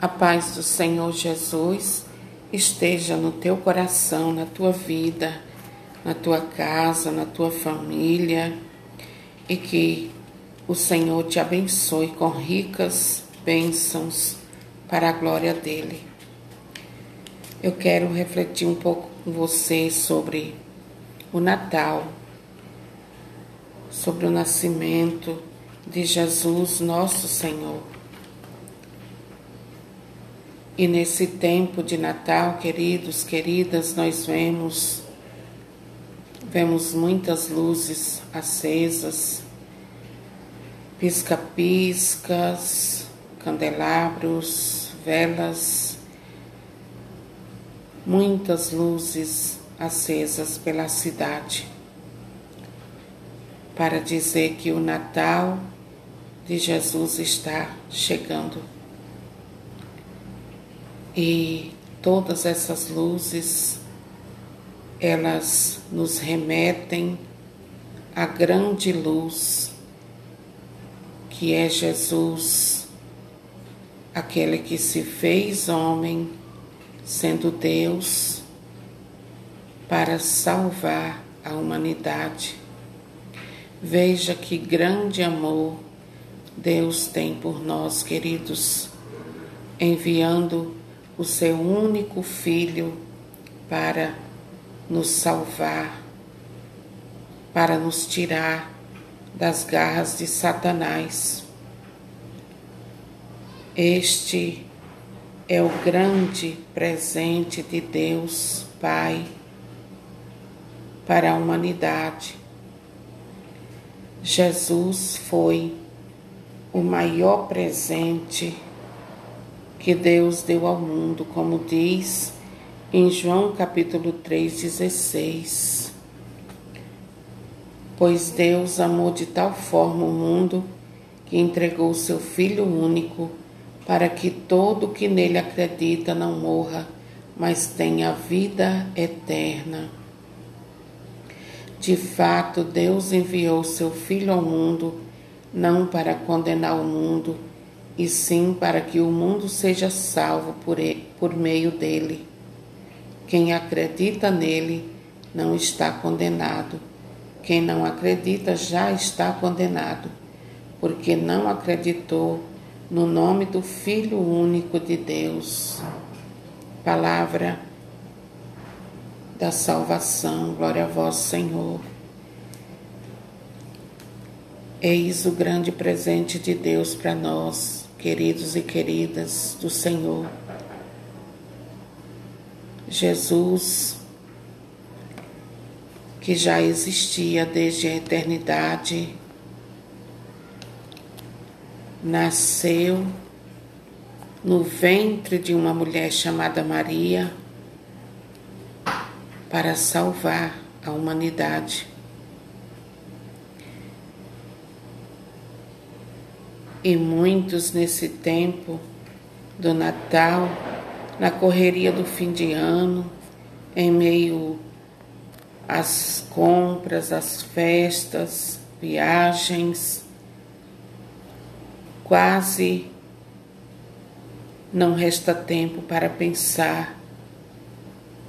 A paz do Senhor Jesus esteja no teu coração, na tua vida, na tua casa, na tua família e que o Senhor te abençoe com ricas bênçãos para a glória dele. Eu quero refletir um pouco com você sobre o Natal, sobre o nascimento de Jesus, nosso Senhor. E nesse tempo de Natal, queridos, queridas, nós vemos vemos muitas luzes acesas, pisca-piscas, candelabros, velas, muitas luzes acesas pela cidade, para dizer que o Natal de Jesus está chegando. E todas essas luzes, elas nos remetem à grande luz que é Jesus, aquele que se fez homem, sendo Deus, para salvar a humanidade. Veja que grande amor Deus tem por nós, queridos, enviando o seu único filho para nos salvar, para nos tirar das garras de Satanás. Este é o grande presente de Deus Pai para a humanidade. Jesus foi o maior presente que Deus deu ao mundo, como diz em João capítulo 3,16. Pois Deus amou de tal forma o mundo que entregou seu Filho único, para que todo que nele acredita não morra, mas tenha vida eterna. De fato, Deus enviou seu Filho ao mundo, não para condenar o mundo, e sim para que o mundo seja salvo por, ele, por meio dele. Quem acredita nele não está condenado. Quem não acredita já está condenado, porque não acreditou no nome do Filho único de Deus. Palavra da salvação, glória a vós, Senhor. Eis o grande presente de Deus para nós queridos e queridas do Senhor. Jesus, que já existia desde a eternidade, nasceu no ventre de uma mulher chamada Maria para salvar a humanidade. E muitos nesse tempo do Natal, na correria do fim de ano, em meio às compras, às festas, viagens, quase não resta tempo para pensar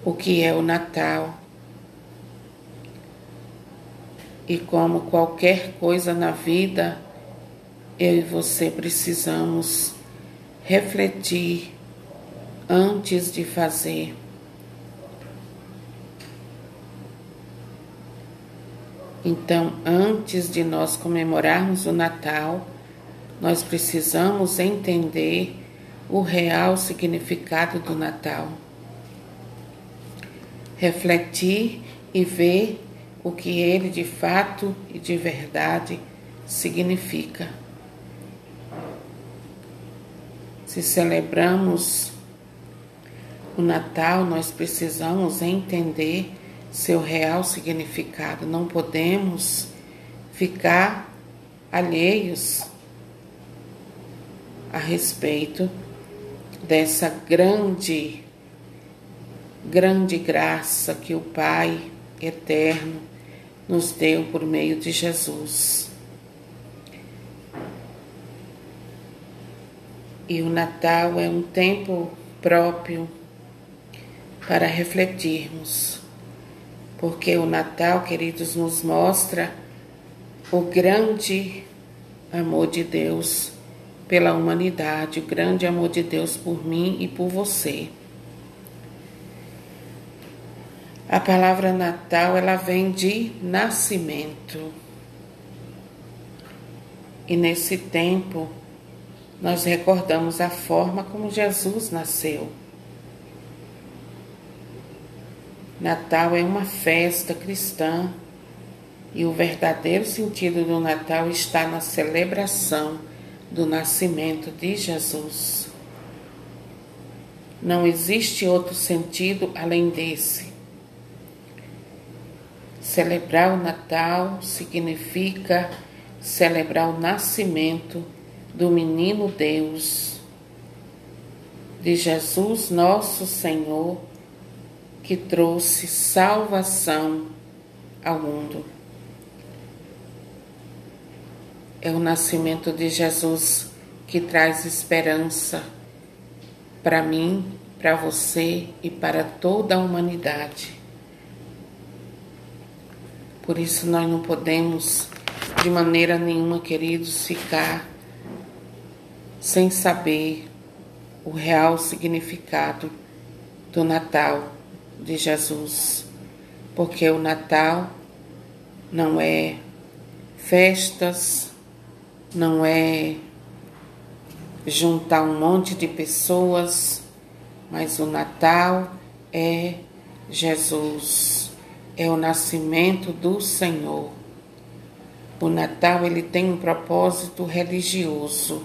o que é o Natal. E como qualquer coisa na vida, eu e você precisamos refletir antes de fazer. Então, antes de nós comemorarmos o Natal, nós precisamos entender o real significado do Natal. Refletir e ver o que ele de fato e de verdade significa. Se celebramos o Natal, nós precisamos entender seu real significado. Não podemos ficar alheios a respeito dessa grande, grande graça que o Pai eterno nos deu por meio de Jesus. E o Natal é um tempo próprio para refletirmos, porque o Natal, queridos, nos mostra o grande amor de Deus pela humanidade, o grande amor de Deus por mim e por você. A palavra Natal, ela vem de nascimento. E nesse tempo, nós recordamos a forma como Jesus nasceu. Natal é uma festa cristã e o verdadeiro sentido do Natal está na celebração do nascimento de Jesus. Não existe outro sentido além desse. Celebrar o Natal significa celebrar o nascimento do menino Deus, de Jesus nosso Senhor, que trouxe salvação ao mundo. É o nascimento de Jesus que traz esperança para mim, para você e para toda a humanidade. Por isso nós não podemos de maneira nenhuma, queridos, ficar sem saber o real significado do Natal de Jesus, porque o Natal não é festas, não é juntar um monte de pessoas, mas o Natal é Jesus, é o nascimento do Senhor. O Natal ele tem um propósito religioso.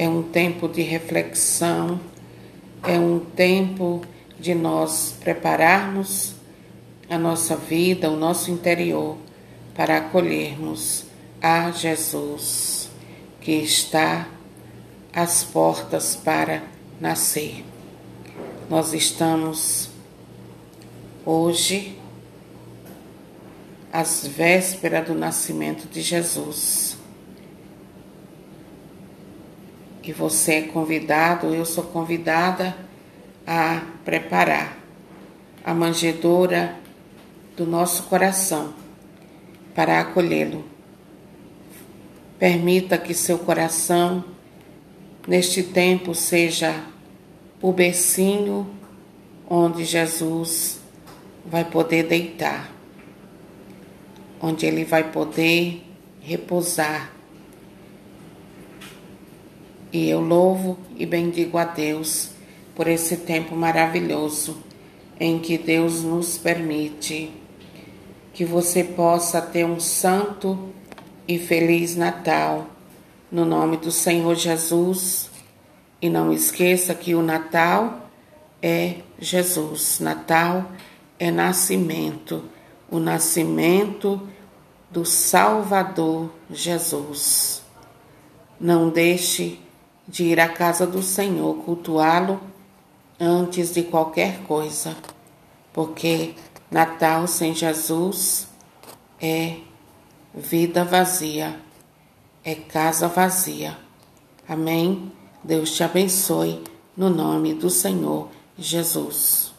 É um tempo de reflexão, é um tempo de nós prepararmos a nossa vida, o nosso interior para acolhermos a Jesus que está às portas para nascer. Nós estamos hoje às vésperas do nascimento de Jesus. E você é convidado, eu sou convidada a preparar a manjedoura do nosso coração para acolhê-lo. Permita que seu coração, neste tempo, seja o becinho onde Jesus vai poder deitar onde ele vai poder repousar. E eu louvo e bendigo a Deus por esse tempo maravilhoso em que Deus nos permite que você possa ter um santo e feliz Natal no nome do Senhor Jesus. E não esqueça que o Natal é Jesus, Natal é nascimento o nascimento do Salvador Jesus. Não deixe de ir à casa do Senhor cultuá-lo antes de qualquer coisa, porque Natal sem Jesus é vida vazia, é casa vazia. Amém? Deus te abençoe no nome do Senhor Jesus.